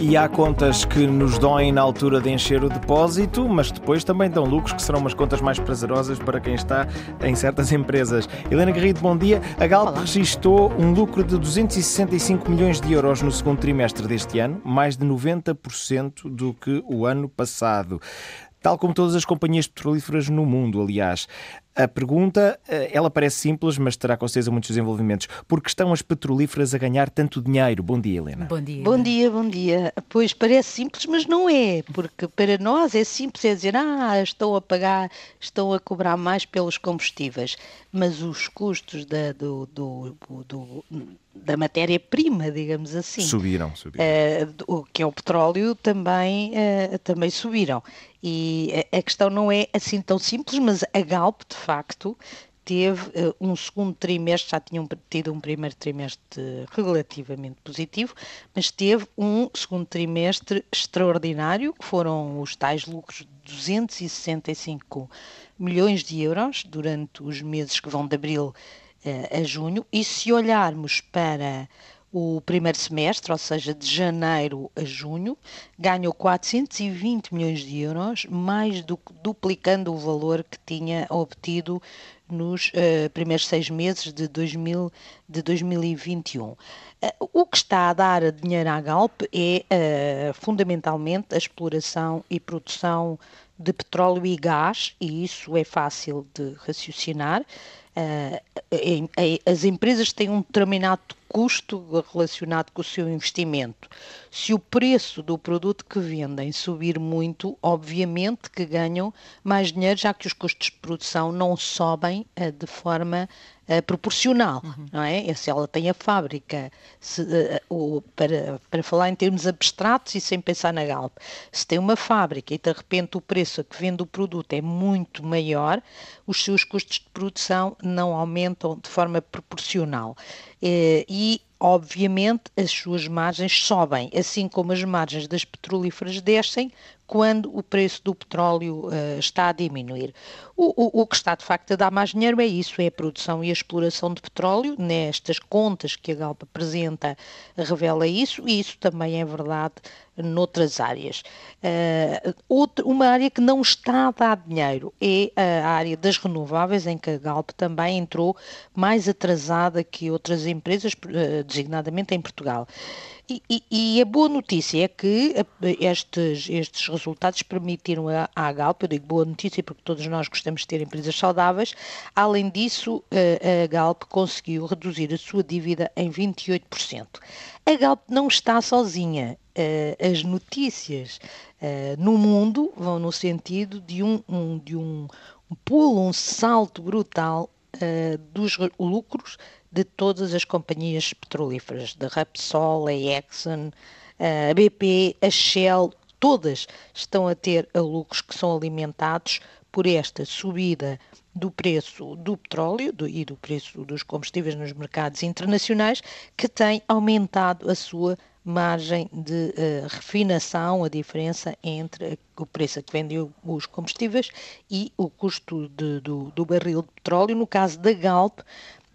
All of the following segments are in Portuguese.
E há contas que nos doem na altura de encher o depósito, mas depois também dão lucros que serão umas contas mais prazerosas para quem está em certas empresas. Helena Garrido, bom dia. A Galp Olá. registrou um lucro de 265 milhões de euros no segundo trimestre deste ano, mais de 90% do que o ano passado tal como todas as companhias petrolíferas no mundo, aliás. A pergunta, eh, ela parece simples, mas terá com certeza muitos desenvolvimentos. Por que estão as petrolíferas a ganhar tanto dinheiro? Bom dia, Helena. Bom dia. Bom dia, bom dia. Pois parece simples, mas não é, porque para nós é simples é dizer, ah, estão a pagar, estão a cobrar mais pelos combustíveis, mas os custos da, do, do, do da matéria-prima, digamos assim. Subiram, subiram. Uh, o que é o petróleo também, uh, também subiram. E a, a, questão não é assim tão simples, mas a Galp, de facto, teve uh, um segundo trimestre, já tinham tido um primeiro trimestre relativamente positivo, mas teve um segundo trimestre extraordinário, que foram os tais lucros de 265 milhões de euros durante os meses que vão de abril a junho, e se olharmos para o primeiro semestre, ou seja, de janeiro a junho, ganhou 420 milhões de euros, mais do que duplicando o valor que tinha obtido nos uh, primeiros seis meses de, 2000, de 2021. Uh, eh, o que está a dar dinheiro à Galp é uh, fundamentalmente a exploração e produção de petróleo e gás, e isso é fácil de raciocinar. as empresas têm um determinado custo relacionado com o seu investimento. Se o preço do produto que vendem subir muito, obviamente que ganham mais dinheiro, já que os custos de produção não sobem uh, de forma uh, proporcional, uhum. não é? Se ela tem a fábrica, se, uh, para, para falar em termos abstratos e sem pensar na Galp, se tem uma fábrica e de repente o preço a que vende o produto é muito maior, os seus custos de produção não aumentam de forma proporcional. Eh, e obviamente as suas margens sobem, assim como as margens das petrolíferas descem quando o preço do petróleo uh, está a diminuir. O, o, o, que está de facto a dar mais dinheiro é isso, é a produção e a exploração de petróleo, nestas contas que a Galp apresenta revela isso, e isso também é verdade noutras áreas. Uh, outra, uma área que não está a dar dinheiro é a área das renováveis, em que a Galp também entrou mais atrasada que outras empresas, uh, designadamente em Portugal. E, e, e, a boa notícia é que estes, estes resultados permitiram à, à Galp, eu digo boa notícia porque todos nós gostamos de ter empresas saudáveis, além disso, a, a Galp conseguiu reduzir a sua dívida em 28%. A Galp não está sozinha. As notícias no mundo vão no sentido de um, um de um, um pulo, um salto brutal dos lucros de todas as companhias petrolíferas, da Repsol, a Exxon, a BP, a Shell, todas estão a ter lucros que são alimentados por esta subida do preço do petróleo do, e do preço dos combustíveis nos mercados internacionais, que tem aumentado a sua margem de uh, refinação, a diferença entre o preço a que vendem os combustíveis e o custo de, do, do barril de petróleo. No caso da Galp,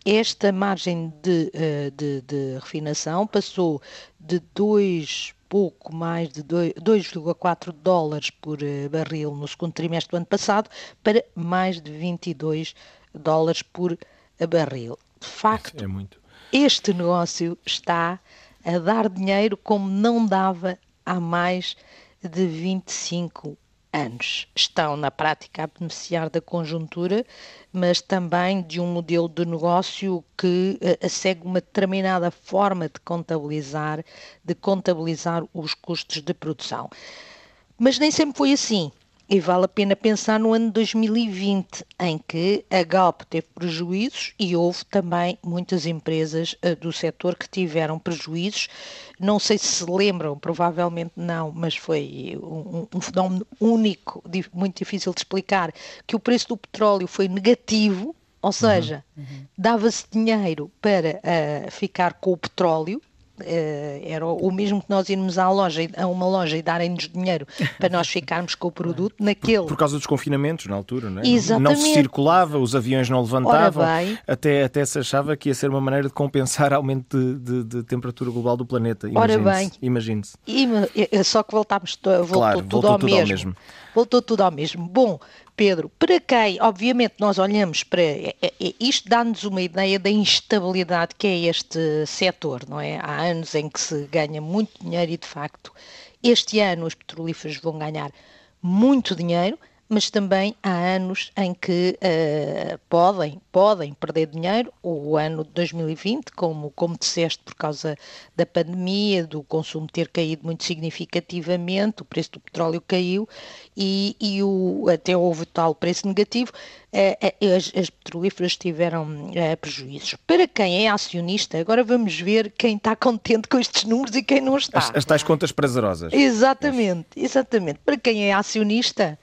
esta margem de, eh, de, de refinação passou de 2 pouco mais de 2,4 dólares por eh, barril no segundo trimestre do ano passado para mais de 22 dólares por barril. De facto, é este negócio está a dar dinheiro como não dava há mais de 25 anos. Estão, na prática, a beneficiar da conjuntura, mas também de um modelo de negócio que uh, segue uma determinada forma de contabilizar, de contabilizar os custos de produção. Mas nem sempre foi assim. E vale a pena pensar no ano 2020, em que a Galp teve prejuízos e houve também muitas empresas uh, do setor que tiveram prejuízos. Não sei se se lembram, provavelmente não, mas foi um, um fenómeno único, muito difícil de explicar, que o preço do petróleo foi negativo, ou seja, uhum, uhum. dava-se dinheiro para uh, ficar com o petróleo era o mesmo que nós irmos à loja, a uma loja e darem-nos dinheiro para nós ficarmos com o produto naquele. Por, por, causa dos confinamentos na altura, não é? Exatamente. Não se circulava, os aviões não levantavam, até, até se achava que ia ser uma maneira de compensar aumento de, de, de temperatura global do planeta. Ora bem, imagine-se. Só que voltámos, voltou, claro, tudo, voltou ao, tudo mesmo. ao mesmo. Voltou tudo ao mesmo. Bom, Pedro, para quem, obviamente, nós olhamos para. É, é, é, isto dá-nos uma ideia da instabilidade que é este setor, não é? Há anos em que se ganha muito dinheiro e, de facto, este ano os petrolíferos vão ganhar muito dinheiro, mas também há anos em que uh, podem, podem perder dinheiro, o ano de 2020, como, como disseste, por causa da pandemia, do consumo ter caído muito significativamente, o preço do petróleo caiu e, e o, até houve tal preço negativo, uh, as, as, petrolíferas tiveram uh, prejuízos. Para quem é acionista, agora vamos ver quem está contente com estes números e quem não está. As, as tais contas prazerosas. Exatamente, exatamente. Para quem é acionista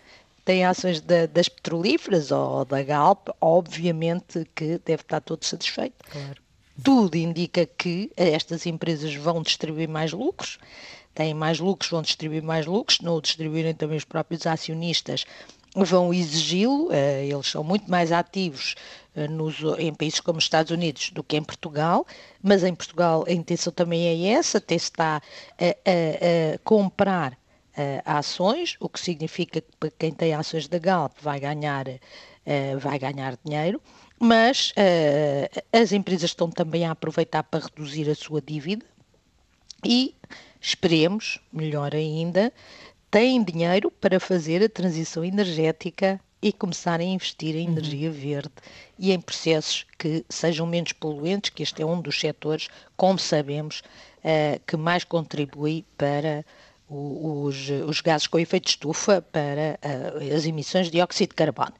tem ações da, das petrolíferas ou da Galp, obviamente que deve estar todo satisfeito. Claro. Tudo indica que estas empresas vão distribuir mais lucros, têm mais lucros, vão distribuir mais lucros, não o distribuírem também os próprios acionistas vão exigi-lo, eh, eles são muito mais ativos eh, nos, em países como os Estados Unidos do que em Portugal, mas em Portugal a intenção também é essa, até se está a, a, a comprar ações, o que significa que para quem tem ações da Galp vai ganhar, uh, vai ganhar dinheiro, mas uh, as empresas estão também a aproveitar para reduzir a sua dívida e esperemos, melhor ainda, têm dinheiro para fazer a transição energética e começarem a investir em uhum. energia verde e em processos que sejam menos poluentes, que este é um dos setores, como sabemos, que mais contribui para os, os gases com efeito de estufa para uh, as emissões de dióxido de carbono.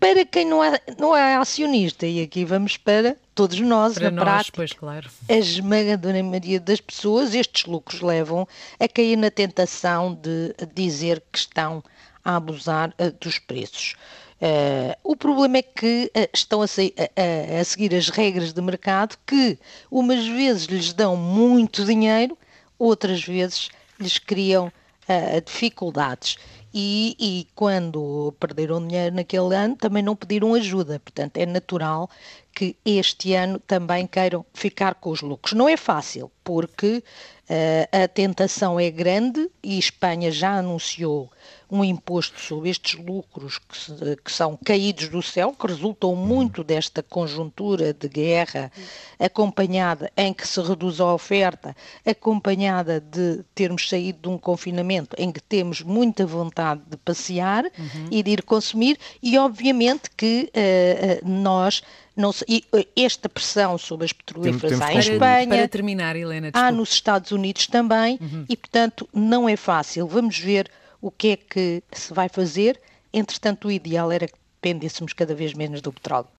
Para quem não é, não é acionista, e aqui vamos para todos nós, para na nós, prática, pois, claro. a esmagadora maioria das pessoas, estes lucros levam a cair na tentação de dizer que estão a abusar uh, dos preços. Uh, o problema é que uh, estão a, a, a, seguir as regras de mercado que umas vezes lhes dão muito dinheiro, outras vezes lhes criam uh, dificuldades. E, e, quando perderam dinheiro naquele ano também não pediram ajuda. Portanto, é natural que este ano também queiram ficar com os lucros. Não é fácil, porque uh, a tentação é grande e Espanha já anunciou um imposto sobre estes lucros que, que, são caídos do céu, que resultam muito desta conjuntura de guerra acompanhada em que se reduz a oferta, acompanhada de termos saído de um confinamento em que temos muita vontade de passear uhum. e de ir consumir e obviamente que uh, nós não sei, esta pressão sobre as petrolíferas há em Espanha, para terminar, Helena, há nos Estados Unidos também uhum. e portanto não é fácil. Vamos ver o que é que se vai fazer. Entretanto, o ideal era que dependêssemos cada vez menos do petróleo.